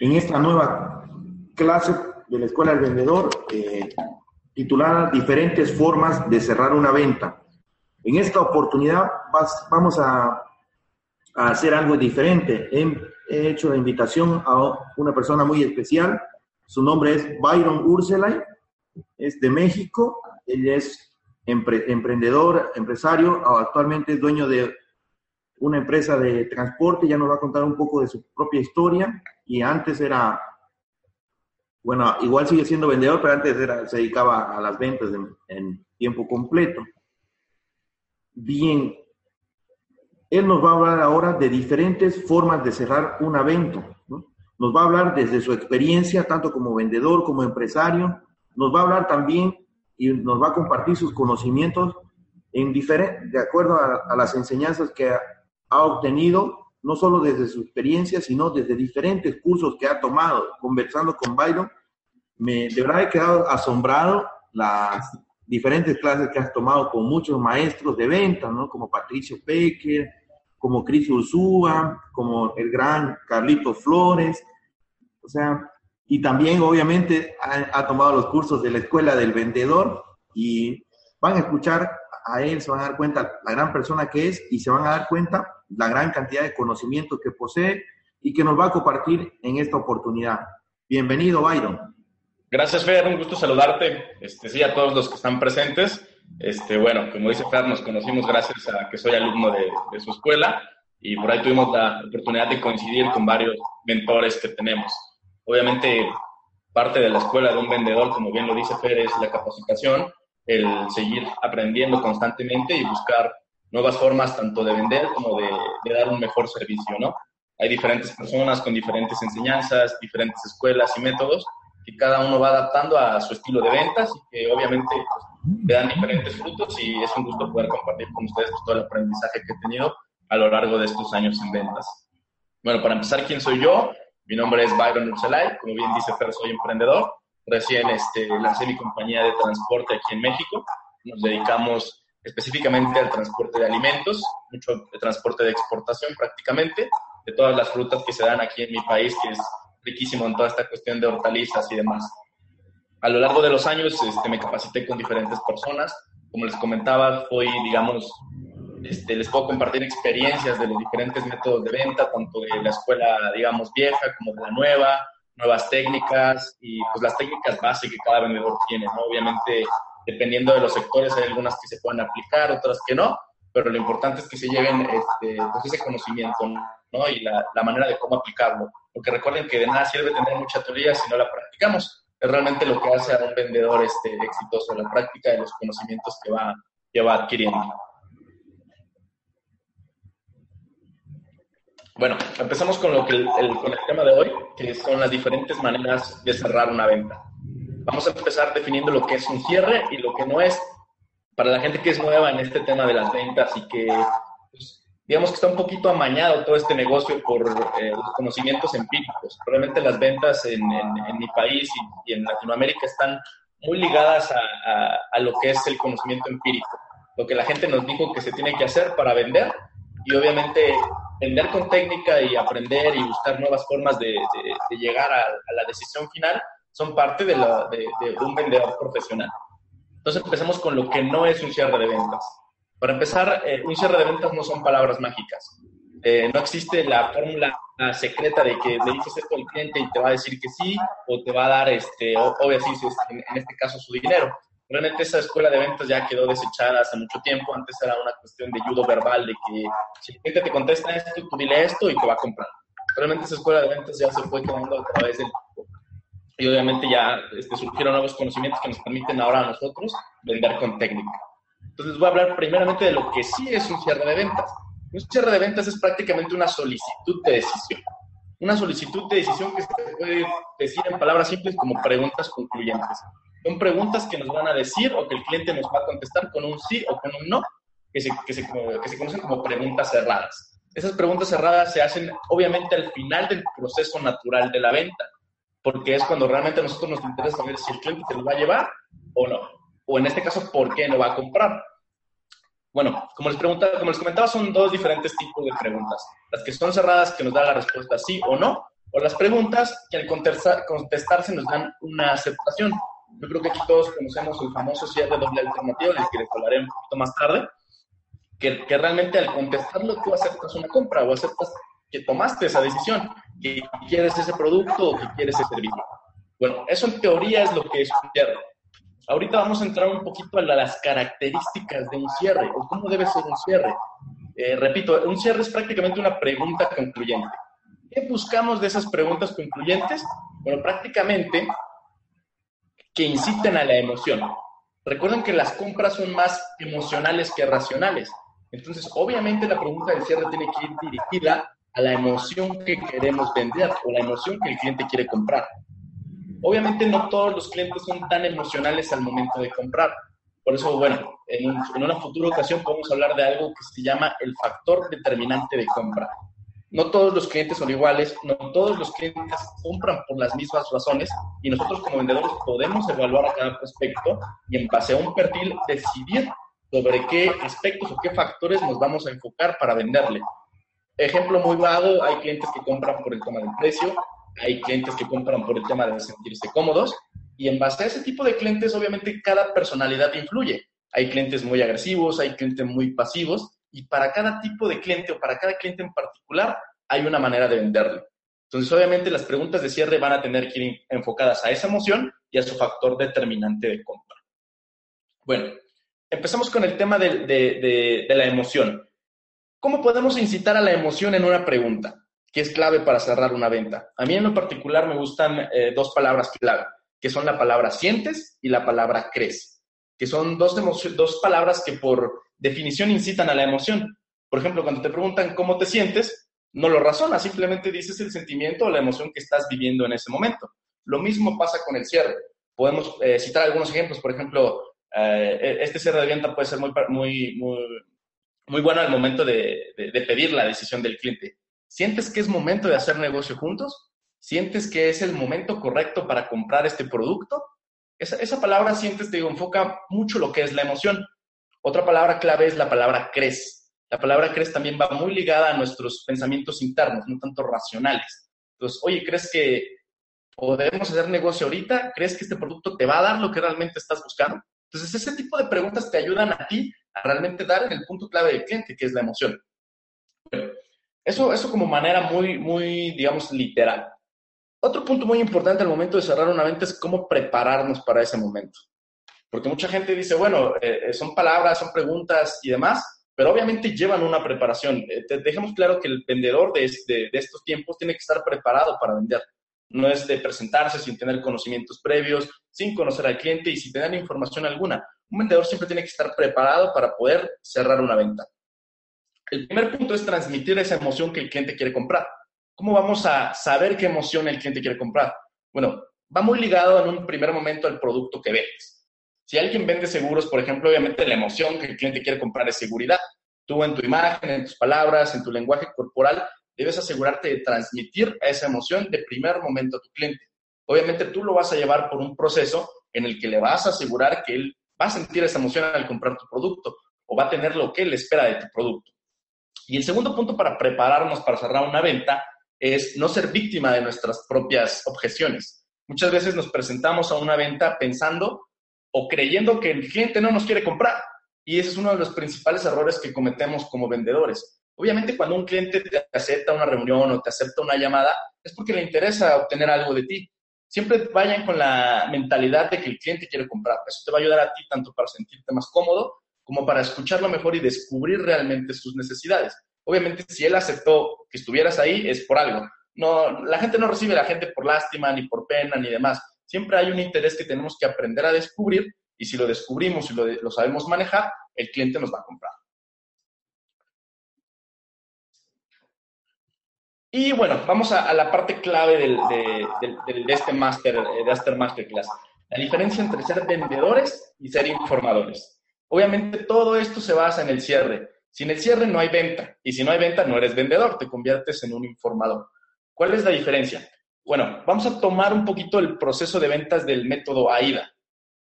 en esta nueva clase de la Escuela del Vendedor eh, titulada Diferentes formas de cerrar una venta. En esta oportunidad vamos a, hacer algo diferente. He, hecho la invitación a una persona muy especial. Su nombre es Byron Urselay, es de México. Él es emprendedor, empresario, actualmente es dueño de una empresa de transporte, ya nos va a contar un poco de su propia historia y antes era, bueno, igual sigue siendo vendedor, pero antes era, se dedicaba a las ventas en, tiempo completo. Bien, él nos va a hablar ahora de diferentes formas de cerrar un evento. Nos va a hablar desde su experiencia, tanto como vendedor, como empresario. Nos va a hablar también y nos va a compartir sus conocimientos en de acuerdo a, a las enseñanzas que ha obtenido no solo desde su experiencia, sino desde diferentes cursos que ha tomado. Conversando con Byron, me, de verdad he quedado asombrado las diferentes clases que has tomado con muchos maestros de venta, ¿no? Como Patricio Pecker, como Cris Ursúa, como el gran Carlito Flores, o sea, y también obviamente ha, ha tomado los cursos de la Escuela del Vendedor y van a escuchar a él, se van a dar cuenta la gran persona que es y se van a dar cuenta la gran cantidad de conocimiento que posee y que nos va a compartir en esta oportunidad. Bienvenido, Byron. Gracias, Fer. Un gusto saludarte. Este, sí, a todos los que están presentes. Este, bueno, como dice Fer, nos conocimos gracias a que soy alumno de, de su escuela y por ahí tuvimos la oportunidad de coincidir con varios mentores que tenemos. Obviamente, parte de la escuela de un vendedor, como bien lo dice Fer, es la capacitación, el seguir aprendiendo constantemente y buscar nuevas formas tanto de vender como de, dar un mejor servicio, ¿no? Hay diferentes personas con diferentes enseñanzas, diferentes escuelas y métodos que cada uno va adaptando a su estilo de ventas y que obviamente pues, dan diferentes frutos y es un gusto poder compartir con ustedes pues, todo el aprendizaje que he tenido a lo largo de estos años en ventas. Bueno, para empezar, ¿quién soy yo? Mi nombre es Byron Urselay, como bien dice Fer, soy emprendedor. Recién este, lancé mi compañía de transporte aquí en México. Nos dedicamos específicamente al transporte de alimentos, mucho de transporte de exportación prácticamente, de todas las frutas que se dan aquí en mi país, que es riquísimo en toda esta cuestión de hortalizas y demás. A lo largo de los años este, me capacité con diferentes personas. Como les comentaba, fui, digamos, este, les puedo compartir experiencias de los diferentes métodos de venta, tanto de la escuela, digamos, vieja como de la nueva, nuevas técnicas y pues las técnicas básicas que cada vendedor tiene. Obviamente dependiendo de los sectores hay algunas que se pueden aplicar, otras que no, pero lo importante es que se lleven este, pues ese conocimiento ¿no? y la, la, manera de cómo aplicarlo. Porque recuerden que de nada sirve tener mucha teoría si no la practicamos. Es realmente lo que hace a un vendedor este, exitoso, la práctica de los conocimientos que va, que va adquiriendo. Bueno, empezamos con, lo que el, con el tema de hoy, que son las diferentes maneras de cerrar una venta. Vamos a empezar definiendo lo que es un cierre y lo que no es. Para la gente que es nueva en este tema de las ventas y que, pues, digamos que está un poquito amañado todo este negocio por eh, los conocimientos empíricos. Probablemente las ventas en, mi país y, en Latinoamérica están muy ligadas a, a, lo que es el conocimiento empírico. Lo que la gente nos dijo que se tiene que hacer para vender y obviamente vender con técnica y aprender y buscar nuevas formas de, de, llegar a, a, la decisión final son parte de, un vendedor profesional. Entonces empecemos con lo que no es un cierre de ventas. Para empezar, eh, un cierre de ventas no son palabras mágicas. Eh, no existe la fórmula secreta de que le dices esto al cliente y te va a decir que sí o te va a dar, este, obviamente, en, este caso, su dinero. Realmente esa escuela de ventas ya quedó desechada hace mucho tiempo. Antes era una cuestión de judo verbal, de que si el cliente te contesta esto, tú dile esto y te va a comprar. Realmente esa escuela de ventas ya se fue quedando a través del y obviamente ya este, surgieron nuevos conocimientos que nos permiten ahora a nosotros vender con técnica. Entonces voy a hablar primeramente de lo que sí es un cierre de ventas. Un cierre de ventas es prácticamente una solicitud de decisión. Una solicitud de decisión que se puede decir en palabras simples como preguntas concluyentes. Son preguntas que nos van a decir o que el cliente nos va a contestar con un sí o con un no, que se, que se, que se conocen como preguntas cerradas. Esas preguntas cerradas se hacen obviamente al final del proceso natural de la venta porque es cuando realmente a nosotros nos interesa saber si el cliente se lo va a llevar o no. O en este caso, ¿por qué no va a comprar? Bueno, como les, preguntaba, como les comentaba, son dos diferentes tipos de preguntas. Las que son cerradas, que nos dan la respuesta sí o no, o las preguntas que al contestarse nos dan una aceptación. Yo creo que aquí todos conocemos el famoso cierre doble alternativo, del que les hablaré un poquito más tarde, que, que realmente al contestarlo tú aceptas una compra o aceptas que tomaste esa decisión, que quieres ese producto o que quieres ese servicio. Bueno, eso en teoría es lo que es un cierre. Ahorita vamos a entrar un poquito a las características de un cierre o cómo debe ser un cierre. Eh, repito, un cierre es prácticamente una pregunta concluyente. ¿Qué buscamos de esas preguntas concluyentes? Bueno, prácticamente que inciten a la emoción. Recuerden que las compras son más emocionales que racionales. Entonces, obviamente la pregunta del cierre tiene que ir dirigida a la emoción que queremos vender o la emoción que el cliente quiere comprar. Obviamente no todos los clientes son tan emocionales al momento de comprar. Por eso, bueno, en, una futura ocasión podemos hablar de algo que se llama el factor determinante de compra. No todos los clientes son iguales, no todos los clientes compran por las mismas razones y nosotros como vendedores podemos evaluar a cada prospecto y en base a un perfil decidir sobre qué aspectos o qué factores nos vamos a enfocar para venderle. Ejemplo muy vago, hay clientes que compran por el tema del precio, hay clientes que compran por el tema de sentirse cómodos y en base a ese tipo de clientes obviamente cada personalidad influye. Hay clientes muy agresivos, hay clientes muy pasivos y para cada tipo de cliente o para cada cliente en particular hay una manera de venderle. Entonces obviamente las preguntas de cierre van a tener que ir enfocadas a esa emoción y a su factor determinante de compra. Bueno, empezamos con el tema de, de la emoción. ¿Cómo podemos incitar a la emoción en una pregunta? que es clave para cerrar una venta. A mí en lo particular me gustan eh, dos palabras clave, que son la palabra sientes y la palabra crees, que son dos, dos palabras que por definición incitan a la emoción. Por ejemplo, cuando te preguntan cómo te sientes, no lo razonas, simplemente dices el sentimiento o la emoción que estás viviendo en ese momento. Lo mismo pasa con el cierre. Podemos eh, citar algunos ejemplos, por ejemplo, eh, este cierre de venta puede ser muy, muy, muy bueno al momento de pedir la decisión del cliente ¿Sientes que es momento de hacer negocio juntos? ¿Sientes que es el momento correcto para comprar este producto? Esa, palabra sientes, te digo, enfoca mucho lo que es la emoción. Otra palabra clave es la palabra crees. La palabra crees también va muy ligada a nuestros pensamientos internos, no tanto racionales. Entonces, oye, ¿crees que podemos hacer negocio ahorita? ¿Crees que este producto te va a dar lo que realmente estás buscando? Entonces, ese tipo de preguntas te ayudan a ti realmente dar en el punto clave del cliente, que es la emoción. Eso, eso como manera muy, muy, digamos, literal. Otro punto muy importante al momento de cerrar una venta es cómo prepararnos para ese momento. Porque mucha gente dice, bueno, eh, son palabras, son preguntas y demás, pero obviamente llevan una preparación. Eh, dejemos claro que el vendedor de, de, de, estos tiempos tiene que estar preparado para vender. No es de presentarse sin tener conocimientos previos, sin conocer al cliente y sin tener información alguna. Un vendedor siempre tiene que estar preparado para poder cerrar una venta. El primer punto es transmitir esa emoción que el cliente quiere comprar. ¿Cómo vamos a saber qué emoción el cliente quiere comprar? Bueno, va muy ligado en un primer momento al producto que vendes. Si alguien vende seguros, por ejemplo, obviamente la emoción que el cliente quiere comprar es seguridad. Tú en tu imagen, en tus palabras, en tu lenguaje corporal, debes asegurarte de transmitir esa emoción de primer momento a tu cliente. Obviamente tú lo vas a llevar por un proceso en el que le vas a asegurar que él va a sentir esa emoción al comprar tu producto o va a tener lo que él espera de tu producto. Y el segundo punto para prepararnos para cerrar una venta es no ser víctima de nuestras propias objeciones. Muchas veces nos presentamos a una venta pensando o creyendo que el cliente no nos quiere comprar. Y ese es uno de los principales errores que cometemos como vendedores. Obviamente cuando un cliente te acepta una reunión o te acepta una llamada, es porque le interesa obtener algo de ti. Siempre vayan con la mentalidad de que el cliente quiere comprar. Eso te va a ayudar a ti tanto para sentirte más cómodo como para escucharlo mejor y descubrir realmente sus necesidades. Obviamente, si él aceptó que estuvieras ahí, es por algo. No, la gente no recibe a la gente por lástima, ni por pena, ni demás. Siempre hay un interés que tenemos que aprender a descubrir y si lo descubrimos y lo, sabemos manejar, el cliente nos va a comprar. Y bueno, vamos a, la parte clave de, este master, de este masterclass. La diferencia entre ser vendedores y ser informadores. Obviamente todo esto se basa en el cierre. Sin el cierre no hay venta y si no hay venta no eres vendedor, te conviertes en un informador. ¿Cuál es la diferencia? Bueno, vamos a tomar un poquito el proceso de ventas del método AIDA,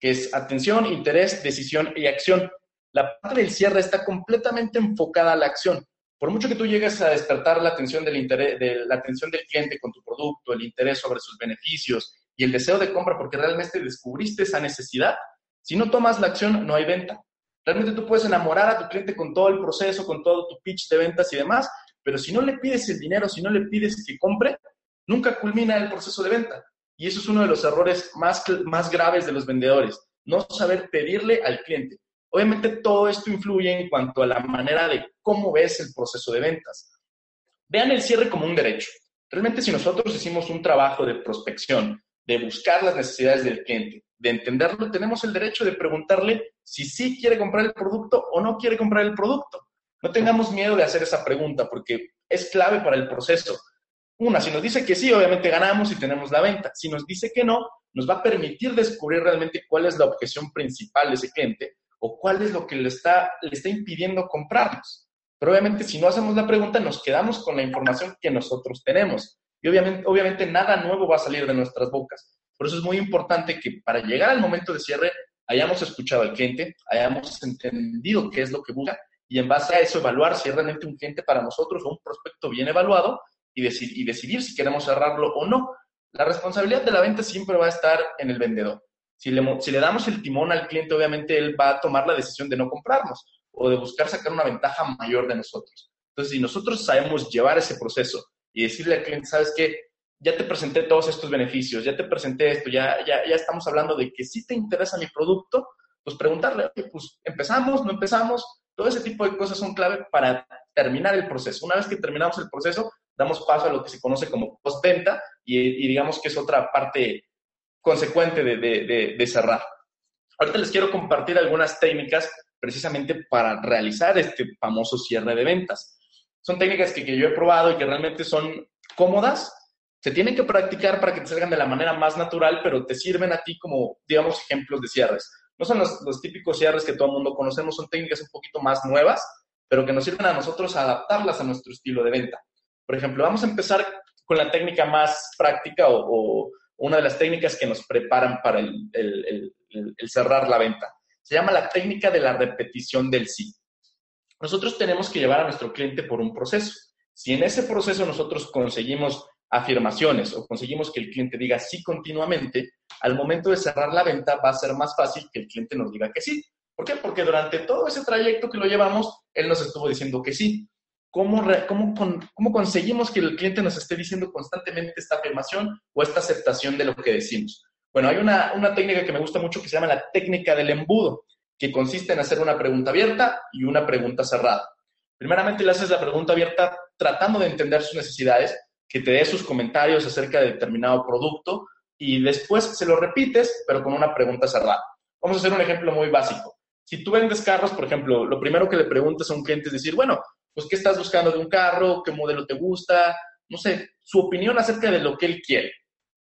que es atención, interés, decisión y acción. La parte del cierre está completamente enfocada a la acción. Por mucho que tú llegues a despertar la atención del, interés, la atención del cliente con tu producto, producto, el interés sobre sus beneficios y el deseo de compra porque realmente descubriste esa necesidad, si no tomas la acción, no hay venta. Realmente tú puedes enamorar a tu cliente con todo el proceso, con todo tu pitch de ventas y demás, pero si no le pides el dinero, si no le pides que compre, nunca culmina el proceso de venta. Y eso es uno de los errores más, más graves de los vendedores, no saber pedirle al cliente. Obviamente todo esto influye en cuanto a la manera de cómo ves el proceso de ventas. Vean el cierre como un derecho. Realmente si nosotros hicimos un trabajo de prospección, de buscar las necesidades del cliente, de entenderlo, tenemos el derecho de preguntarle si sí quiere comprar el producto o no quiere comprar el producto. No tengamos miedo de hacer esa pregunta porque es clave para el proceso. Una, si nos dice que sí, obviamente ganamos y tenemos la venta. Si nos dice que no, nos va a permitir descubrir realmente cuál es la objeción principal de ese cliente o cuál es lo que le está, le está impidiendo comprarnos. Pero obviamente si no hacemos la pregunta, nos quedamos con la información que nosotros tenemos. Y obviamente, obviamente nada nuevo va a salir de nuestras bocas. Por eso es muy importante que para llegar al momento de cierre hayamos escuchado al cliente, hayamos entendido qué es lo que busca y en base a eso evaluar si es realmente un cliente para nosotros o un prospecto bien evaluado y, y decidir si queremos cerrarlo o no. La responsabilidad de la venta siempre va a estar en el vendedor. Si le, si le damos el timón al cliente, obviamente él va a tomar la decisión de no comprarnos o de buscar sacar una ventaja mayor de nosotros. Entonces, si nosotros sabemos llevar ese proceso y decirle al cliente, sabes qué, ya te presenté todos estos beneficios, ya te presenté esto, ya, ya, ya estamos hablando de que si te interesa mi producto, pues preguntarle, pues empezamos, no empezamos, todo ese tipo de cosas son clave para terminar el proceso. Una vez que terminamos el proceso, damos paso a lo que se conoce como postventa y, y digamos que es otra parte consecuente de, cerrar. Ahorita les quiero compartir algunas técnicas precisamente para realizar este famoso cierre de ventas. Son técnicas que, yo he probado y que realmente son cómodas, se tienen que practicar para que te salgan de la manera más natural, pero te sirven a ti como, digamos, ejemplos de cierres. No son los, típicos cierres que todo el mundo conocemos, son técnicas un poquito más nuevas, pero que nos sirven a nosotros a adaptarlas a nuestro estilo de venta. Por ejemplo, vamos a empezar con la técnica más práctica o una de las técnicas que nos preparan para el, cerrar la venta. Se llama la técnica de la repetición del sí. Nosotros tenemos que llevar a nuestro cliente por un proceso. Si en ese proceso nosotros conseguimos afirmaciones o conseguimos que el cliente diga sí continuamente, al momento de cerrar la venta va a ser más fácil que el cliente nos diga que sí. ¿Por qué? Porque durante todo ese trayecto que lo llevamos, él nos estuvo diciendo que sí. ¿Cómo, cómo, cómo conseguimos que el cliente nos esté diciendo constantemente esta afirmación o esta aceptación de lo que decimos? Bueno, hay una, una técnica que me gusta mucho que se llama la técnica del embudo, que consiste en hacer una pregunta abierta y una pregunta cerrada. Primeramente le haces la pregunta abierta tratando de entender sus necesidades, que te dé sus comentarios acerca de determinado producto y después se lo repites, pero con una pregunta cerrada. Vamos a hacer un ejemplo muy básico. Si tú vendes carros, por ejemplo, lo primero que le preguntas a un cliente es decir, bueno, pues, ¿qué estás buscando de un carro? ¿Qué modelo te gusta? No sé, su opinión acerca de lo que él quiere.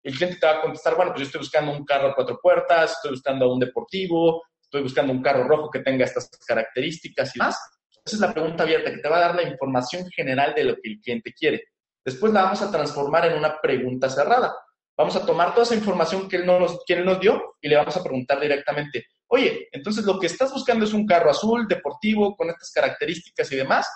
El cliente te va a contestar, bueno, pues yo estoy buscando un carro a cuatro puertas, estoy buscando un deportivo, estoy buscando un carro rojo que tenga estas características y más. Esa es la pregunta abierta que te va a dar la información general de lo que el cliente quiere. Después la vamos a transformar en una pregunta cerrada. Vamos a tomar toda esa información que él, nos, que él nos dio y le vamos a preguntar directamente, oye, entonces lo que estás buscando es un carro azul, deportivo, con estas características y demás.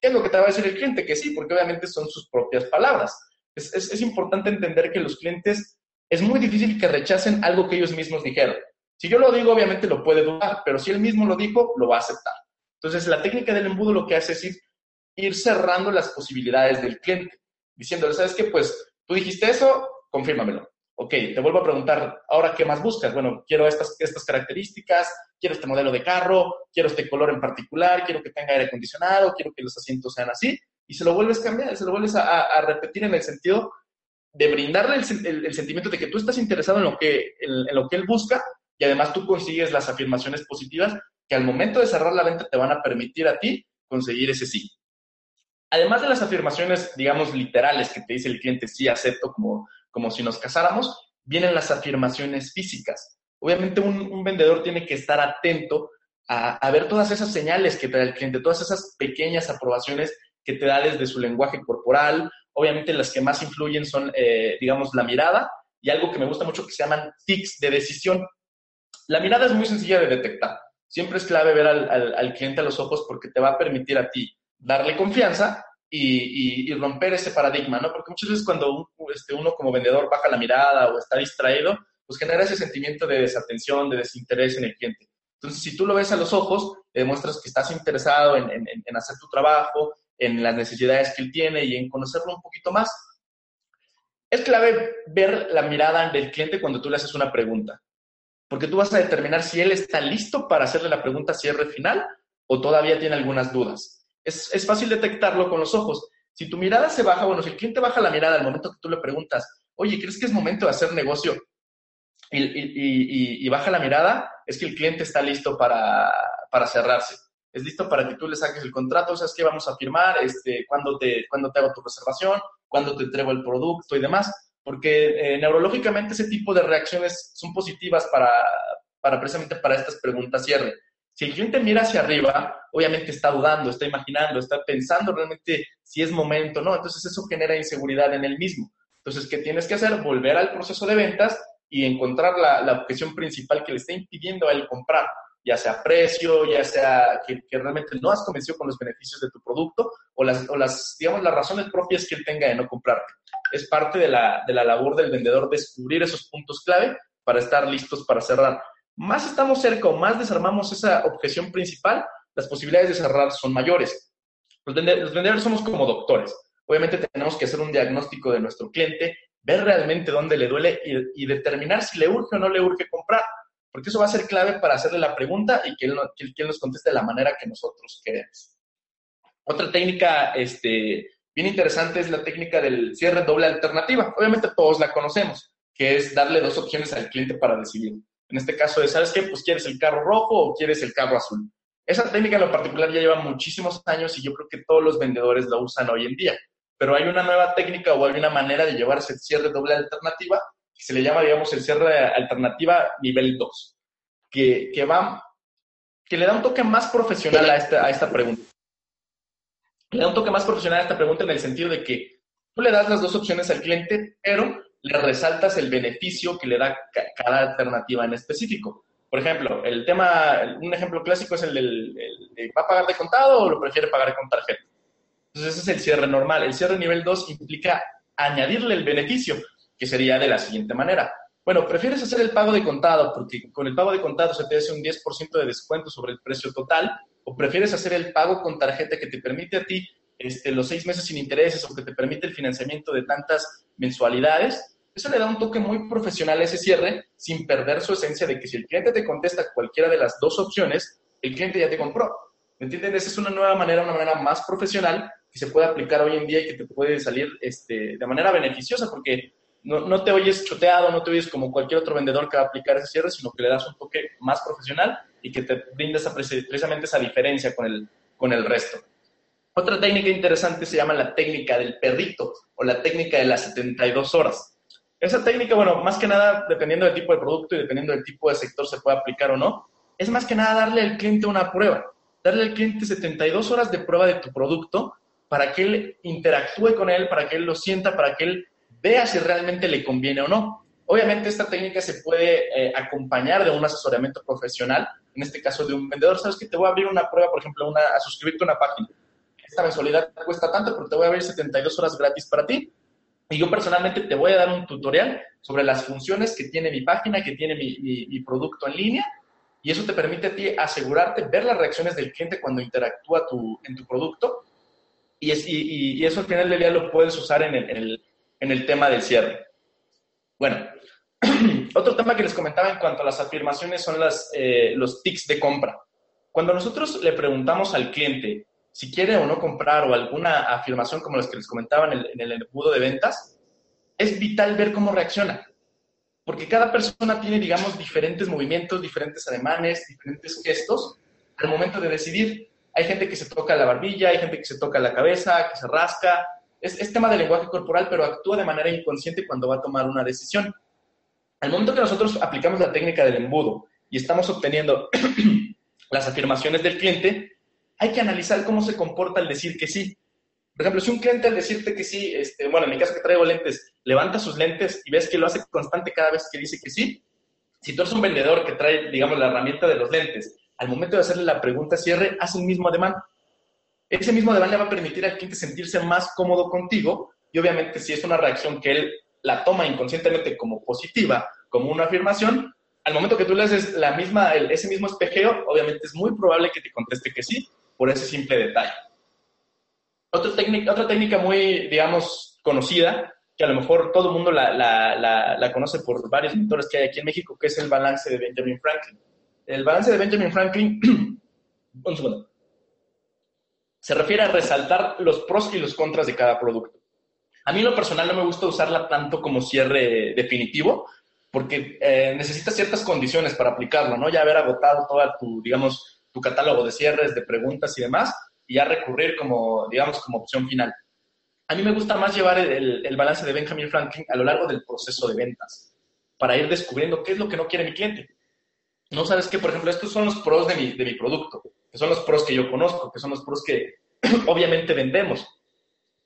¿Qué es lo que te va a decir el cliente? Que sí, porque obviamente son sus propias palabras. Es, es, es importante entender que los clientes es muy difícil que rechacen algo que ellos mismos dijeron. Si yo lo digo, obviamente lo puede dudar, pero si él mismo lo dijo, lo va a aceptar. Entonces, la técnica del embudo lo que hace es ir, ir cerrando las posibilidades del cliente, diciéndole, ¿sabes qué? Pues tú dijiste eso, confírmamelo. Ok, te vuelvo a preguntar, ahora, ¿qué más buscas? Bueno, quiero estas, estas características, quiero este modelo de carro, quiero este color en particular, quiero que tenga aire acondicionado, quiero que los asientos sean así, y se lo vuelves a cambiar, se lo vuelves a, repetir en el sentido de brindarle el, sentimiento de que tú estás interesado en lo que, en, lo que él busca y además tú consigues las afirmaciones positivas que al momento de cerrar la venta te van a permitir a ti conseguir ese sí. Además de las afirmaciones, digamos, literales que te dice el cliente, sí, acepto, como, como si nos casáramos, vienen las afirmaciones físicas. Obviamente un, vendedor tiene que estar atento a, ver todas esas señales que te da el cliente, todas esas pequeñas aprobaciones que te da desde su lenguaje corporal. Obviamente las que más influyen son, eh, digamos, la mirada y algo que me gusta mucho que se llaman tics de decisión. La mirada es muy sencilla de detectar. Siempre es clave ver al, al cliente a los ojos porque te va a permitir a ti darle confianza y, romper ese paradigma, ¿no? Porque muchas veces cuando este, uno como vendedor baja la mirada o está distraído, pues genera ese sentimiento de desatención, de desinterés en el cliente. Entonces, si tú lo ves a los ojos, demuestras que estás interesado en, en hacer tu trabajo, en las necesidades que él tiene y en conocerlo un poquito más. Es clave ver la mirada del cliente cuando tú le haces una pregunta, porque tú vas a determinar si él está listo para hacerle la pregunta cierre final o todavía tiene algunas dudas. Es, es fácil detectarlo con los ojos. Si tu mirada se baja, bueno, si el cliente baja la mirada al momento que tú le preguntas, oye, ¿crees que es momento de hacer negocio? Y, y, y, baja la mirada, es que el cliente está listo para, para cerrarse es listo para que tú le saques el contrato, sabes que vamos a firmar, este, cuándo te, cuándo te hago tu reservación, cuándo te entrego el producto y demás, porque eh, neurológicamente ese tipo de reacciones son positivas para, para precisamente para estas preguntas cierre. Si el cliente mira hacia arriba, obviamente está dudando, está imaginando, está pensando realmente si es momento, ¿no? Entonces eso genera inseguridad en él mismo. Entonces, ¿qué tienes que hacer? Volver al proceso de ventas y encontrar la, la objeción principal que le está impidiendo a él comprar ya sea precio, ya sea que, realmente no has convencido con los beneficios de tu producto o las, o las, digamos, las razones propias que él tenga de no comprarte. Es parte de la, de la labor del vendedor descubrir esos puntos clave para estar listos para cerrar. Más estamos cerca o más desarmamos esa objeción principal, las posibilidades de cerrar son mayores. Los, vendedores somos como doctores. Obviamente tenemos que hacer un diagnóstico de nuestro cliente, ver realmente dónde le duele y, determinar si le urge o no le urge comprar porque eso va a ser clave para hacerle la pregunta y que él, nos conteste de la manera que nosotros queremos. Otra técnica este, bien interesante es la técnica del cierre doble alternativa. Obviamente todos la conocemos, que es darle dos opciones al cliente para decidir. En este caso de, ¿sabes qué? Pues quieres el carro rojo o quieres el carro azul. Esa técnica en lo particular ya lleva muchísimos años y yo creo que todos los vendedores la usan hoy en día. Pero hay una nueva técnica o hay una manera de llevarse el cierre doble alternativa que se le llama, digamos, el cierre alternativa nivel 2, que, que, va, que le da un toque más profesional a esta, a esta pregunta. Le da un toque más profesional a esta pregunta en el sentido de que tú le das las dos opciones al cliente, pero le resaltas el beneficio que le da cada alternativa en específico. Por ejemplo, el tema, un ejemplo clásico es el del ¿va a pagar de contado o lo prefiere pagar con tarjeta? Entonces ese es el cierre normal. El cierre nivel 2 implica añadirle el beneficio que sería de la siguiente manera. Bueno, prefieres hacer el pago de contado porque con el pago de contado se te hace un 10% de descuento sobre el precio total, o prefieres hacer el pago con tarjeta que te permite a ti este, los seis meses sin intereses o que te permite el financiamiento de tantas mensualidades. Eso le da un toque muy profesional a ese cierre sin perder su esencia de que si el cliente te contesta cualquiera de las dos opciones, el cliente ya te compró. ¿Me entienden? Esa es una nueva manera, una manera más profesional que se puede aplicar hoy en día y que te puede salir este, de manera beneficiosa porque no, no, te oyes choteado, no te oyes como cualquier otro vendedor que va a aplicar ese cierre, sino que le das un toque más profesional y que te brinda precisamente esa diferencia con el, con el resto. Otra técnica interesante se llama la técnica del perrito o la técnica de las 72 horas. Esa técnica, bueno, más que nada, dependiendo del tipo de producto y dependiendo del tipo de sector se puede aplicar o no, es más que nada darle al cliente una prueba. Darle al cliente 72 horas de prueba de tu producto para que él interactúe con él, para que él lo sienta, para que él vea si realmente le conviene o no. Obviamente esta técnica se puede eh, acompañar de un asesoramiento profesional, en este caso de un vendedor. Sabes que te voy a abrir una prueba, por ejemplo, una, a suscribirte a una página. Esta mensualidad cuesta tanto, pero te voy a abrir 72 horas gratis para ti. Y yo personalmente te voy a dar un tutorial sobre las funciones que tiene mi página, que tiene mi, mi, producto en línea. Y eso te permite a ti asegurarte, ver las reacciones del cliente cuando interactúa tu, en tu producto. Y, es, y, eso al final del día lo puedes usar en el, en el en el tema del cierre. Bueno, otro tema que les comentaba en cuanto a las afirmaciones son las, eh, los tics de compra. Cuando nosotros le preguntamos al cliente si quiere o no comprar o alguna afirmación como las que les comentaba en el, en el embudo de ventas, es vital ver cómo reacciona. Porque cada persona tiene, digamos, diferentes movimientos, diferentes ademanes, diferentes gestos al momento de decidir. Hay gente que se toca la barbilla, hay gente que se toca la cabeza, que se rasca, es, tema de lenguaje corporal, pero actúa de manera inconsciente cuando va a tomar una decisión. Al momento que nosotros aplicamos la técnica del embudo y estamos obteniendo las afirmaciones del cliente, hay que analizar cómo se comporta al decir que sí. Por ejemplo, si un cliente al decirte que sí, este, bueno, en mi caso que traigo lentes, levanta sus lentes y ves que lo hace constante cada vez que dice que sí, si tú eres un vendedor que trae, digamos, la herramienta de los lentes, al momento de hacerle la pregunta cierre, hace el mismo ademán ese mismo además le va a permitir al cliente sentirse más cómodo contigo y obviamente si es una reacción que él la toma inconscientemente como positiva, como una afirmación, al momento que tú le haces la misma, ese mismo espejeo, obviamente es muy probable que te conteste que sí, por ese simple detalle. Otra técnica, otra técnica muy, digamos, conocida, que a lo mejor todo el mundo la, la, la, conoce por varios mentores que hay aquí en México, que es el balance de Benjamin Franklin. El balance de Benjamin Franklin, un segundo, se refiere a resaltar los pros y los contras de cada producto. A mí en lo personal no me gusta usarla tanto como cierre definitivo, porque eh, necesitas ciertas condiciones para aplicarlo, ¿no? Ya haber agotado toda tu, digamos, tu catálogo de cierres, de preguntas y demás, y ya recurrir como, digamos, como opción final. A mí me gusta más llevar el, balance de Benjamin Franklin a lo largo del proceso de ventas, para ir descubriendo qué es lo que no quiere mi cliente. No sabes qué, por ejemplo, estos son los pros de mi, de mi producto, que son los pros que yo conozco, que son los pros que obviamente vendemos.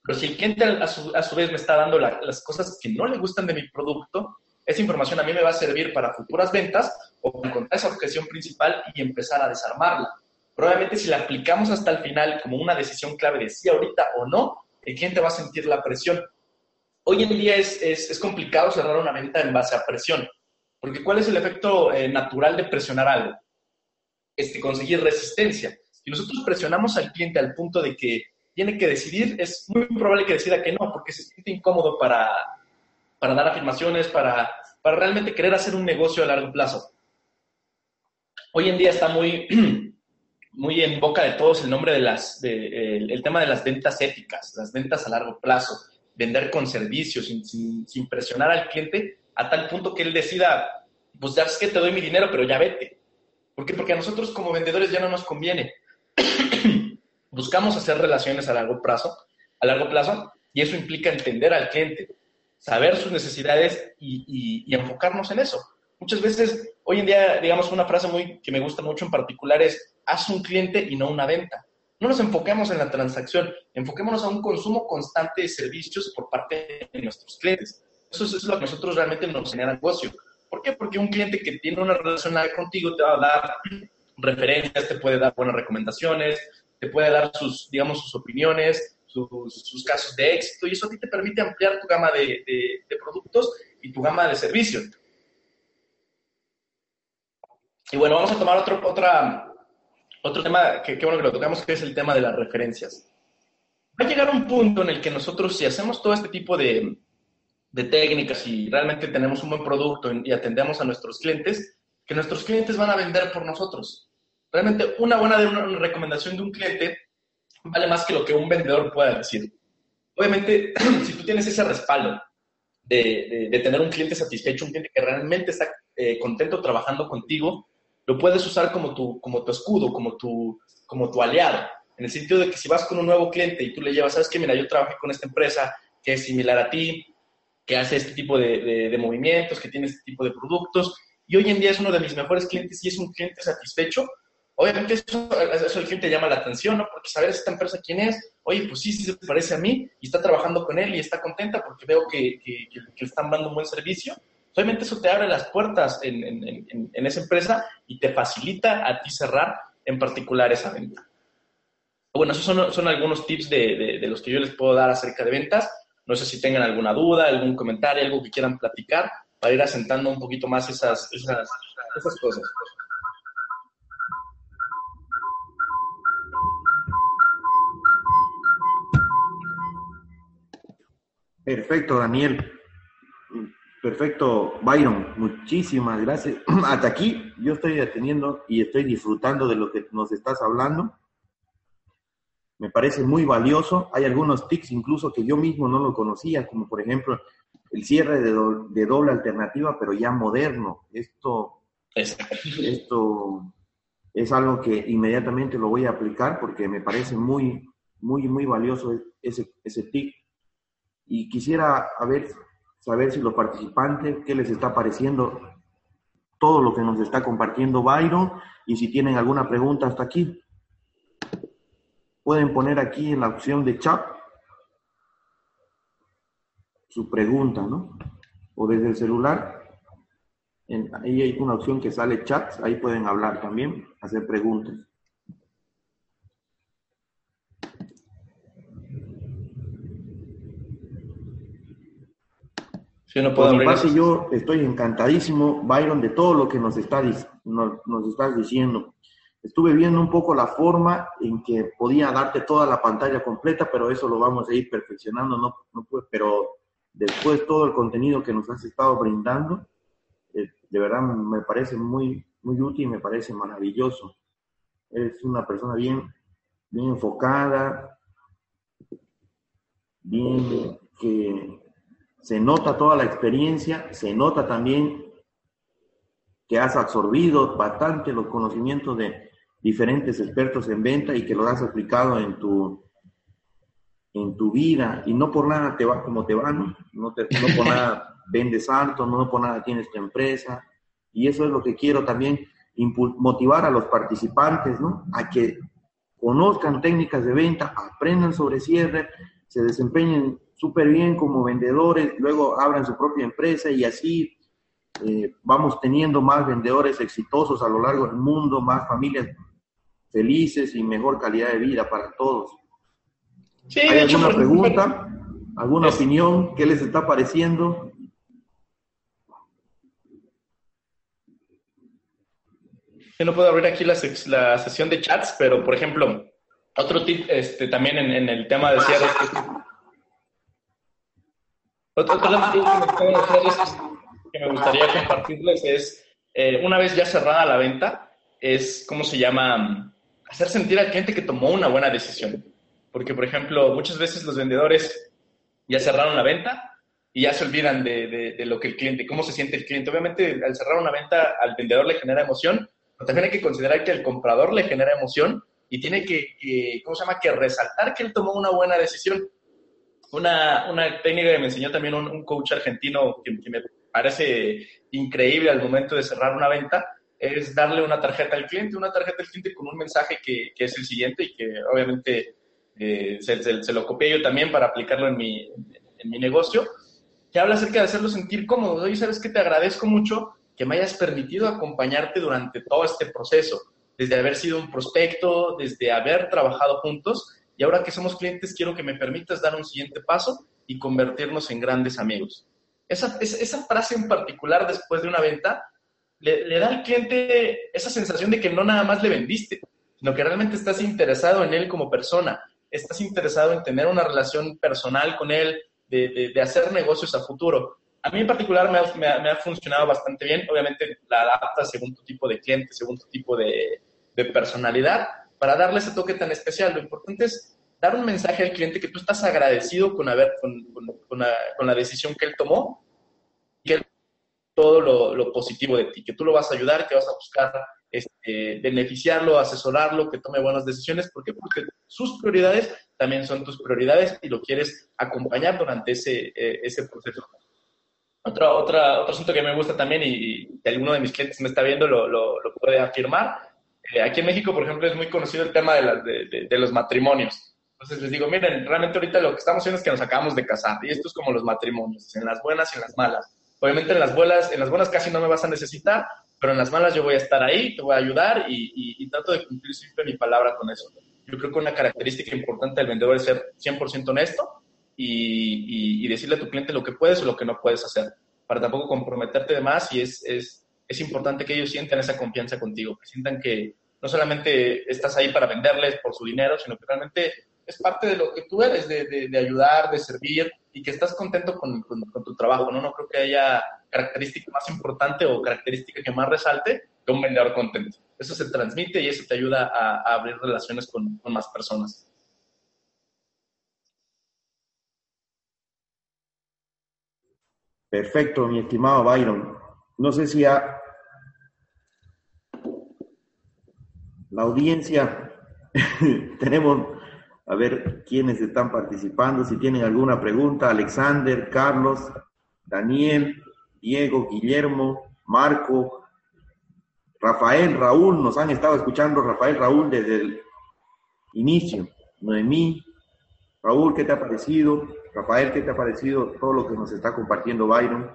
Pero si el cliente a su, a su vez me está dando las cosas que no le gustan de mi producto, esa información a mí me va a servir para futuras ventas o encontrar esa objeción principal y empezar a desarmarla. Probablemente si la aplicamos hasta el final como una decisión clave de sí ahorita o no, el cliente va a sentir la presión. Hoy en día es, es, complicado cerrar una venta en base a presión, porque ¿cuál es el efecto eh, natural de presionar algo? Este, conseguir resistencia. Si nosotros presionamos al cliente al punto de que tiene que decidir, es muy probable que decida que no, porque se siente incómodo para, para dar afirmaciones, para, para realmente querer hacer un negocio a largo plazo. Hoy en día está muy, muy en boca de todos el nombre de las, el, tema de las ventas éticas, las ventas a largo plazo, vender con servicios, sin, sin, presionar al cliente a tal punto que él decida, pues ya es que te doy mi dinero, pero ya vete. ¿Por qué? Porque a nosotros como vendedores ya no nos conviene. Buscamos hacer relaciones a largo plazo, a largo plazo, y eso implica entender al cliente, saber sus necesidades y, enfocarnos en eso. Muchas veces, hoy en día, digamos, una frase muy que me gusta mucho en particular es, haz un cliente y no una venta. No nos enfoquemos en la transacción, enfoquémonos a un consumo constante de servicios por parte de nuestros clientes. Eso es, lo que nosotros realmente nos genera negocio. ¿Por qué? Porque un cliente que tiene una relación contigo te va a dar referencias, te puede dar buenas recomendaciones, te puede dar sus, digamos, sus opiniones, sus, casos de éxito y eso a ti te permite ampliar tu gama de, productos y tu gama de servicios. Y bueno, vamos a tomar otro, otra, otro tema que, bueno que lo tocamos, que es el tema de las referencias. Va a llegar un punto en el que nosotros, si hacemos todo este tipo de, de técnicas y realmente tenemos un buen producto y atendemos a nuestros clientes, que nuestros clientes van a vender por nosotros. Realmente una buena recomendación de un cliente vale más que lo que un vendedor pueda decir. Obviamente, si tú tienes ese respaldo de, de, tener un cliente satisfecho, un cliente que realmente está eh, contento trabajando contigo, lo puedes usar como tu, como tu escudo, como tu, como tu aliado. En el sentido de que si vas con un nuevo cliente y tú le llevas, sabes que, mira, yo trabajé con esta empresa que es similar a ti, que hace este tipo de, de movimientos, que tiene este tipo de productos, y hoy en día es uno de mis mejores clientes y es un cliente satisfecho, Obviamente eso, eso el cliente llama la atención, ¿no? Porque saber esta empresa quién es, oye, pues sí, sí se parece a mí y está trabajando con él y está contenta porque veo que, que, que, le están dando un buen servicio. Obviamente eso te abre las puertas en, en, en, esa empresa y te facilita a ti cerrar en particular esa venta. Bueno, esos son, son algunos tips de, de, los que yo les puedo dar acerca de ventas. No sé si tengan alguna duda, algún comentario, algo que quieran platicar para ir asentando un poquito más esas, esas, esas cosas. Perfecto, Daniel. Perfecto, Byron. Muchísimas gracias. Hasta aquí yo estoy atendiendo y estoy disfrutando de lo que nos estás hablando. Me parece muy valioso. Hay algunos tics incluso que yo mismo no lo conocía, como por ejemplo el cierre de, de doble alternativa, pero ya moderno. Esto, esto es algo que inmediatamente lo voy a aplicar porque me parece muy, muy, muy valioso ese, ese tic y quisiera saber si los participantes, qué les está pareciendo todo lo que nos está compartiendo Byron y si tienen alguna pregunta hasta aquí. Pueden poner aquí en la opción de chat su pregunta, ¿no? O desde el celular. ahí hay una opción que sale chat, ahí pueden hablar también, hacer preguntas. No puedo Por mi yo estoy encantadísimo, Byron, de todo lo que nos, está, nos, nos estás diciendo. Estuve viendo un poco la forma en que podía darte toda la pantalla completa, pero eso lo vamos a ir perfeccionando, no, no pero después todo el contenido que nos has estado brindando, eh, de verdad me parece muy, muy útil, me parece maravilloso. Es una persona bien, bien enfocada, bien que se nota toda la experiencia, se nota también que has absorbido bastante los conocimientos de diferentes expertos en venta y que lo has aplicado en tu, en tu vida y no por nada te va como te va, ¿no? No, te, no por nada vendes alto, no por nada tienes tu empresa y eso es lo que quiero también motivar a los participantes, ¿no? A que conozcan técnicas de venta, aprendan sobre cierre, se desempeñen súper bien como vendedores, luego abran su propia empresa y así eh, vamos teniendo más vendedores exitosos a lo largo del mundo, más familias felices y mejor calidad de vida para todos. ¿Hay alguna pregunta? ¿Alguna opinión? ¿Qué les está pareciendo? Yo no puedo abrir aquí la, la sesión de chats, pero por ejemplo, otro tip este, también en, el tema de cierre. Otro, otro que me gustaría compartirles es, eh, una vez ya cerrada la venta, es, ¿cómo se llama? Hacer sentir al cliente que tomó una buena decisión. Porque, por ejemplo, muchas veces los vendedores ya cerraron la venta y ya se olvidan de, de, lo que el cliente, cómo se siente el cliente. Obviamente, al cerrar una venta, al vendedor le genera emoción, pero también hay que considerar que al comprador le genera emoción y tiene que, ¿cómo se llama?, que resaltar que él tomó una buena decisión. Una, una técnica que me enseñó también un, coach argentino que, me parece increíble al momento de cerrar una venta es darle una tarjeta al cliente, una tarjeta al cliente con un mensaje que, que es el siguiente y que obviamente eh, se, lo copié yo también para aplicarlo en mi, en mi negocio, que habla acerca de hacerlo sentir cómodo. Y sabes que te agradezco mucho que me hayas permitido acompañarte durante todo este proceso, desde haber sido un prospecto, desde haber trabajado juntos, y ahora que somos clientes quiero que me permitas dar un siguiente paso y convertirnos en grandes amigos. Esa, esa frase en particular después de una venta le, le da al cliente esa sensación de que no nada más le vendiste, sino que realmente estás interesado en él como persona, estás interesado en tener una relación personal con él, de, de, hacer negocios a futuro. A mí en particular me ha, me, ha, funcionado bastante bien. Obviamente la adaptas según tu tipo de cliente, según tu tipo de, de personalidad, para darle ese toque tan especial. Lo importante es dar un mensaje al cliente que tú estás agradecido con, haber, con, con, la, con la, decisión que él tomó y que todo lo, lo, positivo de ti, que tú lo vas a ayudar, que vas a buscar este, beneficiarlo, asesorarlo, que tome buenas decisiones. ¿Por qué? Porque sus prioridades también son tus prioridades y lo quieres acompañar durante ese, eh, ese proceso. Otro, otra, otro asunto que me gusta también y, alguno de mis clientes me está viendo lo, lo, puede afirmar. Eh, aquí en México, por ejemplo, es muy conocido el tema de, de, de, los matrimonios. Entonces les digo, miren, realmente ahorita lo que estamos haciendo es que nos acabamos de casar y esto es como los matrimonios, en las buenas y en las malas. Obviamente en las buenas, en las buenas casi no me vas a necesitar, pero en las malas yo voy a estar ahí, te voy a ayudar y, trato de cumplir siempre mi palabra con eso. Yo creo que una característica importante del vendedor es ser 100% honesto y, decirle a tu cliente lo que puedes o lo que no puedes hacer, para tampoco comprometerte de más y es, es, es importante que ellos sientan esa confianza contigo, que sientan que no solamente estás ahí para venderles por su dinero, sino que realmente es parte de lo que tú eres, de, de, ayudar, de servir y que estás contento con, con, tu trabajo, ¿no? No creo que haya característica más importante o característica que más resalte que un vendedor contento. Eso se transmite y eso te ayuda a, abrir relaciones con, con, más personas. Perfecto, mi estimado Byron. No sé si a la audiencia tenemos a ver quiénes están participando, si tienen alguna pregunta. Alexander, Carlos, Daniel, Diego, Guillermo, Marco, Rafael, Raúl, nos han estado escuchando Rafael, Raúl desde el inicio. Noemí, Raúl, ¿qué te ha parecido? Rafael, ¿qué te ha parecido todo lo que nos está compartiendo Byron?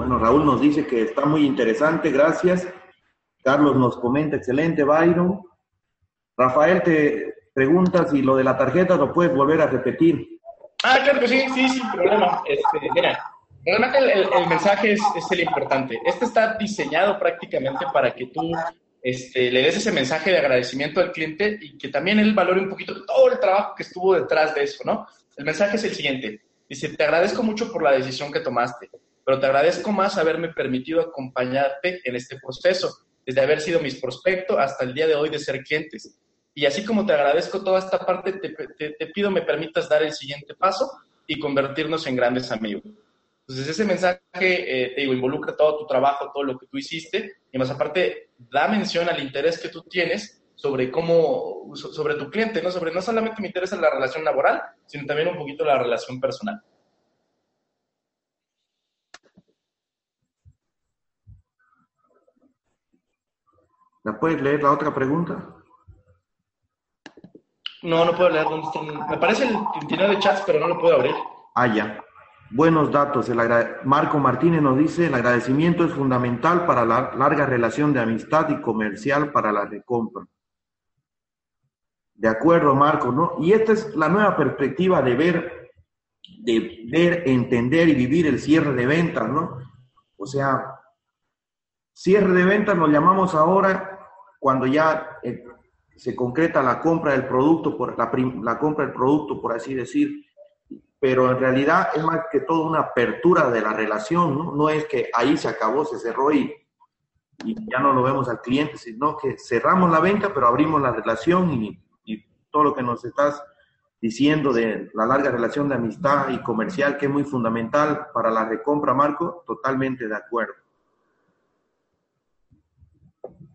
Bueno, Raúl nos dice que está muy interesante, gracias. Carlos nos comenta, excelente, Byron. Rafael te pregunta si lo de la tarjeta lo puedes volver a repetir. Ah, claro que sí, sí, sin problema. Este, mira, realmente el, mensaje es, el importante. Este está diseñado prácticamente para que tú este, le des ese mensaje de agradecimiento al cliente y que también él valore un poquito todo el trabajo que estuvo detrás de eso, ¿no? El mensaje es el siguiente. Dice, te agradezco mucho por la decisión que tomaste, pero te agradezco más haberme permitido acompañarte en este proceso, desde haber sido mis prospectos hasta el día de hoy de ser clientes. Y así como te agradezco toda esta parte, te, pido me permitas dar el siguiente paso y convertirnos en grandes amigos. Entonces, ese mensaje, eh, te digo, involucra todo tu trabajo, todo lo que tú hiciste, y más aparte, da mención al interés que tú tienes sobre cómo, sobre tu cliente, ¿no? Sobre no solamente me interesa la relación laboral, sino también un poquito la relación personal. ¿La puedes leer la otra pregunta? No, no puedo leer dónde están. Me parece el interior de chats, pero no lo puedo abrir. Ah, ya. Buenos datos. El Marco Martínez nos dice, el agradecimiento es fundamental para la larga relación de amistad y comercial para la recompra. De acuerdo, Marco, ¿no? Y esta es la nueva perspectiva de ver, de ver, entender y vivir el cierre de ventas, ¿no? O sea, cierre de ventas lo llamamos ahora cuando ya eh, se concreta la compra del producto, por la, compra del producto, por así decir, pero en realidad es más que todo una apertura de la relación, ¿no? Es que ahí se acabó, se cerró y, y ya no lo vemos al cliente, sino que cerramos la venta, pero abrimos la relación y, y todo lo que nos estás diciendo de la larga relación de amistad y comercial, que es muy fundamental para la recompra, Marco, totalmente de acuerdo.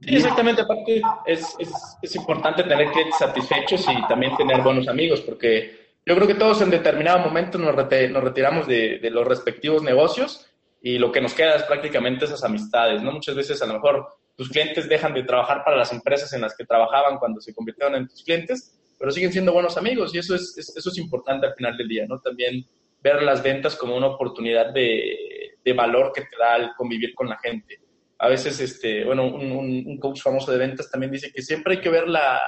Sí, exactamente. Aparte, es, es, es, importante tener clientes satisfechos y también tener buenos amigos, porque yo creo que todos en determinado momento nos, nos retiramos de, de, los respectivos negocios y lo que nos queda es prácticamente esas amistades, ¿no? Muchas veces a lo mejor tus clientes dejan de trabajar para las empresas en las que trabajaban cuando se convirtieron en tus clientes, pero siguen siendo buenos amigos y eso es, eso es importante al final del día, ¿no? También ver las ventas como una oportunidad de, de valor que te da el convivir con la gente a veces, este, bueno, un, coach famoso de ventas también dice que siempre hay que ver la,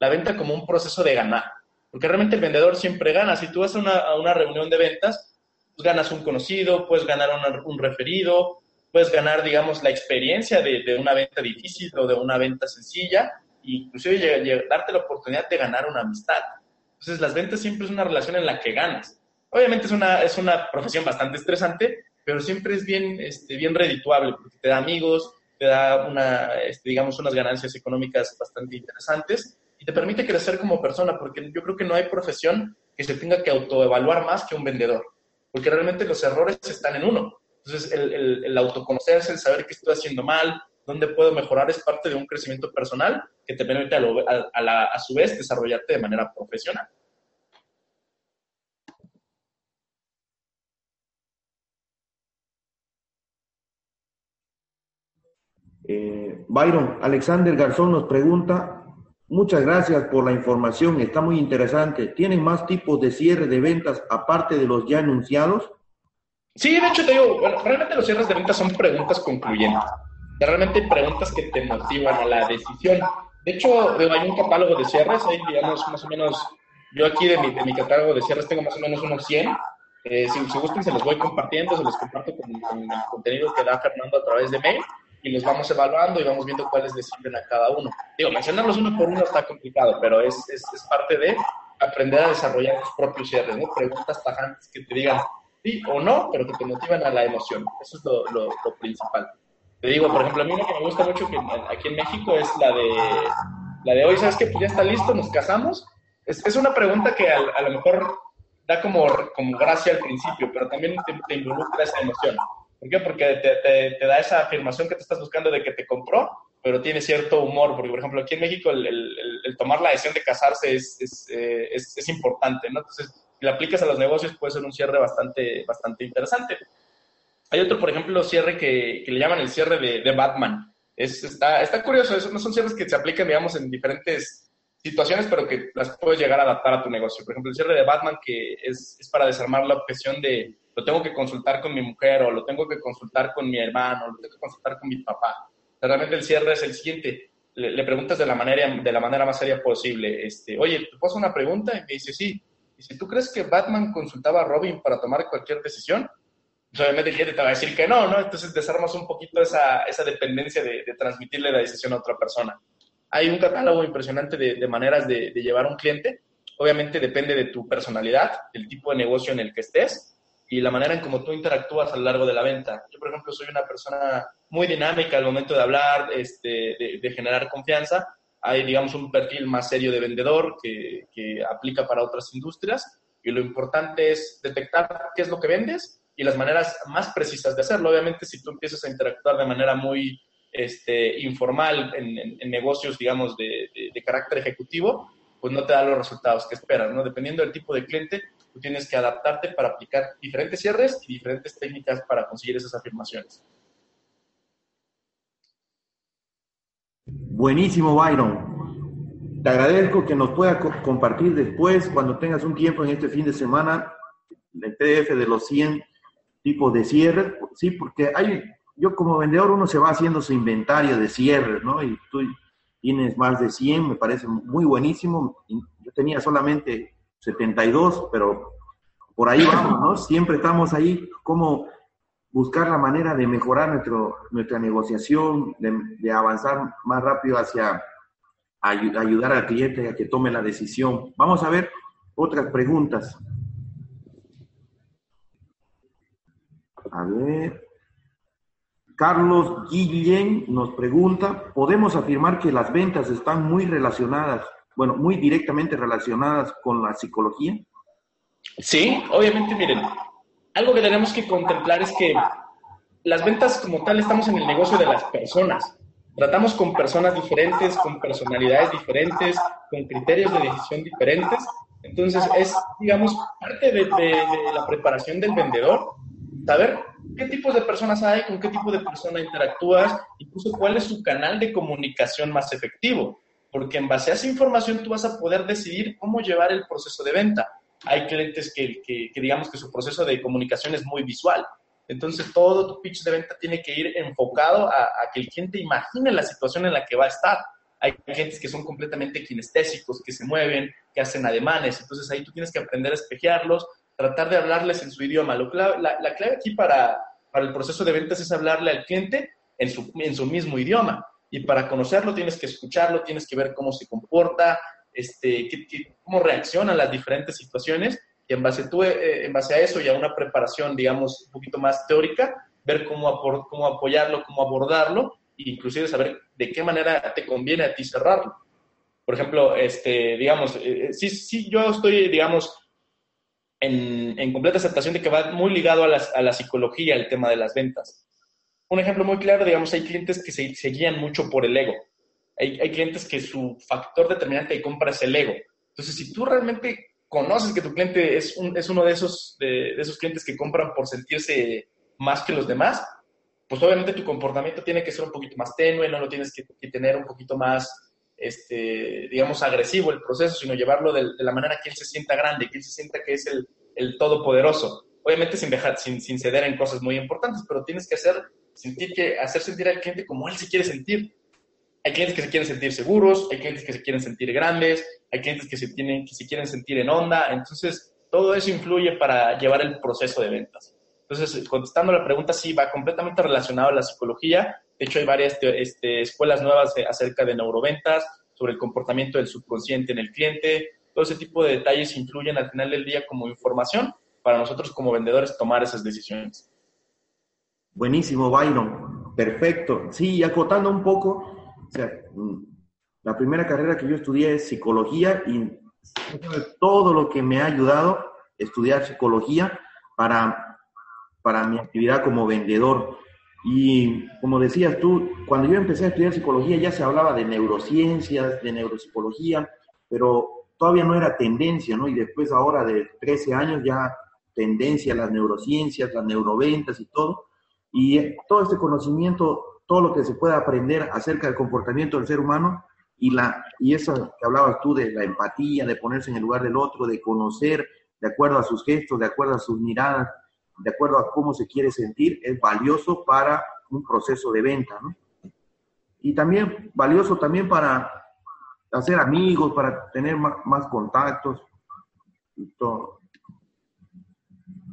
venta como un proceso de ganar, porque realmente el vendedor siempre gana. Si tú vas a una, reunión de ventas, pues ganas un conocido, puedes ganar un referido, puedes ganar, digamos, la experiencia de, una venta difícil o de una venta sencilla, e inclusive darte la oportunidad de ganar una amistad. Entonces, las ventas siempre es una relación en la que ganas. Obviamente es una, es una profesión bastante estresante, pero siempre es bien, este, bien redituable porque te da amigos, te da una, este, digamos, unas ganancias económicas bastante interesantes y te permite crecer como persona, porque yo creo que no hay profesión que se tenga que autoevaluar más que un vendedor, porque realmente los errores están en uno. Entonces, el, el, autoconocerse, el saber qué estoy haciendo mal, dónde puedo mejorar, es parte de un crecimiento personal que te permite a, a, a su vez desarrollarte de manera profesional. Eh, Byron, Alexander Garzón nos pregunta, muchas gracias por la información, está muy interesante. ¿Tienen más tipos de cierre de ventas aparte de los ya anunciados? Sí, de hecho te digo, realmente los cierres de ventas son preguntas concluyentes. Realmente preguntas que te motivan a la decisión. De hecho, hay un catálogo de cierres, hay más o menos, yo aquí de mi, de mi catálogo de cierres tengo más o menos unos 100. Eh, si, si gustan, se los voy compartiendo, se los comparto con, con el contenido que da Fernando a través de mail y los vamos evaluando y vamos viendo cuáles le sirven a cada uno. Digo, mencionarlos uno por uno está complicado, pero es, es, es parte de aprender a desarrollar tus propios cierres, ¿no? Preguntas tajantes que te digan sí o no, pero que te motivan a la emoción. Eso es lo, lo, principal. Te digo, por ejemplo, a mí lo que me gusta mucho que aquí en México es la de, la de hoy, ¿sabes qué? Pues ya está listo, nos casamos. Es, es una pregunta que a, a, lo mejor da como, como gracia al principio, pero también te, te involucra esa emoción. ¿Por qué? Porque te, da esa afirmación que te estás buscando de que te compró, pero tiene cierto humor, porque por ejemplo aquí en México el, tomar la decisión de casarse es, eh, es, es, importante, ¿no? Entonces, si lo aplicas a los negocios puede ser un cierre bastante, bastante interesante. Hay otro, por ejemplo, cierre que, que le llaman el cierre de, Batman. Es, está, está curioso, no son cierres que se aplican, digamos, en diferentes situaciones, pero que las puedes llegar a adaptar a tu negocio. Por ejemplo, el cierre de Batman, que es, es para desarmar la objeción de lo tengo que consultar con mi mujer o lo tengo que consultar con mi hermano, lo tengo que consultar con mi papá. Realmente el cierre es el siguiente. Le, preguntas de la, manera, de la manera más seria posible. Este, Oye, ¿te puedo hacer una pregunta? Y me dice, sí. Si tú crees que Batman consultaba a Robin para tomar cualquier decisión, pues obviamente el cliente te va a decir que no, ¿no? Entonces desarmas un poquito esa, esa dependencia de, de transmitirle la decisión a otra persona. Hay un catálogo impresionante de, de maneras de, de llevar a un cliente. Obviamente depende de tu personalidad, del tipo de negocio en el que estés y la manera en cómo tú interactúas a lo largo de la venta. Yo, por ejemplo, soy una persona muy dinámica al momento de hablar, este, de, generar confianza. Hay, digamos, un perfil más serio de vendedor que, que, aplica para otras industrias y lo importante es detectar qué es lo que vendes y las maneras más precisas de hacerlo. Obviamente, si tú empiezas a interactuar de manera muy este, informal en, en, negocios, digamos, de, de, de carácter ejecutivo, pues no te da los resultados que esperas, ¿no? Dependiendo del tipo de cliente, tú tienes que adaptarte para aplicar diferentes cierres y diferentes técnicas para conseguir esas afirmaciones. Buenísimo, Byron. Te agradezco que nos pueda compartir después, cuando tengas un tiempo en este fin de semana, el PDF de los 100 tipos de cierres, sí, porque hay, yo como vendedor uno se va haciendo su inventario de cierres, ¿no? Y tú tienes más de 100, me parece muy buenísimo. Yo tenía solamente 72, pero por ahí vamos, ¿no? Siempre estamos ahí, como buscar la manera de mejorar nuestro, nuestra negociación, de, avanzar más rápido hacia ayudar al cliente a que tome la decisión. Vamos a ver otras preguntas. A ver. Carlos Guillén nos pregunta, ¿podemos afirmar que las ventas están muy relacionadas bueno, muy directamente relacionadas con la psicología? Sí, obviamente, miren, algo que tenemos que contemplar es que las ventas como tal estamos en el negocio de las personas. Tratamos con personas diferentes, con personalidades diferentes, con criterios de decisión diferentes. Entonces es, digamos, parte de, la preparación del vendedor, saber qué tipos de personas hay, con qué tipo de persona interactúas, incluso cuál es su canal de comunicación más efectivo porque en base a esa información tú vas a poder decidir cómo llevar el proceso de venta. Hay clientes que, que, digamos que su proceso de comunicación es muy visual. Entonces todo tu pitch de venta tiene que ir enfocado a, que el cliente imagine la situación en la que va a estar. Hay clientes que son completamente kinestésicos, que se mueven, que hacen ademanes. Entonces ahí tú tienes que aprender a espejearlos, tratar de hablarles en su idioma. Lo la, la, clave aquí para, para el proceso de ventas es hablarle al cliente en su, en su mismo idioma y para conocerlo tienes que escucharlo, tienes que ver cómo se comporta, este, cómo reacciona a las diferentes situaciones y en base, tú, eh, en base a eso y a una preparación, digamos, un poquito más teórica, ver cómo, cómo apoyarlo, cómo abordarlo e inclusive saber de qué manera te conviene a ti cerrarlo. Por ejemplo, este, digamos, eh, eh, sí, yo estoy, digamos, en, en, completa aceptación de que va muy ligado a, las, a la psicología el tema de las ventas un ejemplo muy claro, digamos, hay clientes que se, guían mucho por el ego. Hay, clientes que su factor determinante de compra es el ego. Entonces, si tú realmente conoces que tu cliente es, es uno de esos, de, esos clientes que compran por sentirse más que los demás, pues obviamente tu comportamiento tiene que ser un poquito más tenue, no lo tienes que, tener un poquito más, este, digamos, agresivo el proceso, sino llevarlo de, la manera que él se sienta grande, que él se sienta que es el, el todopoderoso. Obviamente sin, dejar, sin, sin ceder en cosas muy importantes, pero tienes que hacer sentir que, hacer sentir al cliente como él se quiere sentir. Hay clientes que se quieren sentir seguros, hay clientes que se quieren sentir grandes, hay clientes que se, tienen, que se quieren sentir en onda. Entonces, todo eso influye para llevar el proceso de ventas. Entonces, contestando la pregunta, sí, va completamente relacionado a la psicología. De hecho, hay varias este, escuelas nuevas acerca de neuroventas, sobre el comportamiento del subconsciente en el cliente. Todo ese tipo de detalles influyen al final del día como información para nosotros como vendedores tomar esas decisiones. Buenísimo, Byron. Perfecto. Sí, acotando un poco, mm, la primera carrera que yo estudié es psicología y todo lo que me ha ayudado estudiar psicología para, para mi actividad como vendedor. Y como decías tú, cuando yo empecé a estudiar psicología ya se hablaba de neurociencias, de neuropsicología, pero todavía no era tendencia, ¿no? Y después ahora de 13 años ya tendencia a las neurociencias, las neuroventas y todo. Y todo este conocimiento, todo lo que se pueda aprender acerca del comportamiento del ser humano, y, la, y eso que hablabas tú de la empatía, de ponerse en el lugar del otro, de conocer de acuerdo a sus gestos, de acuerdo a sus miradas, de acuerdo a cómo se quiere sentir, es valioso para un proceso de venta, ¿no? Y también valioso también para hacer amigos, para tener más, contactos y todo.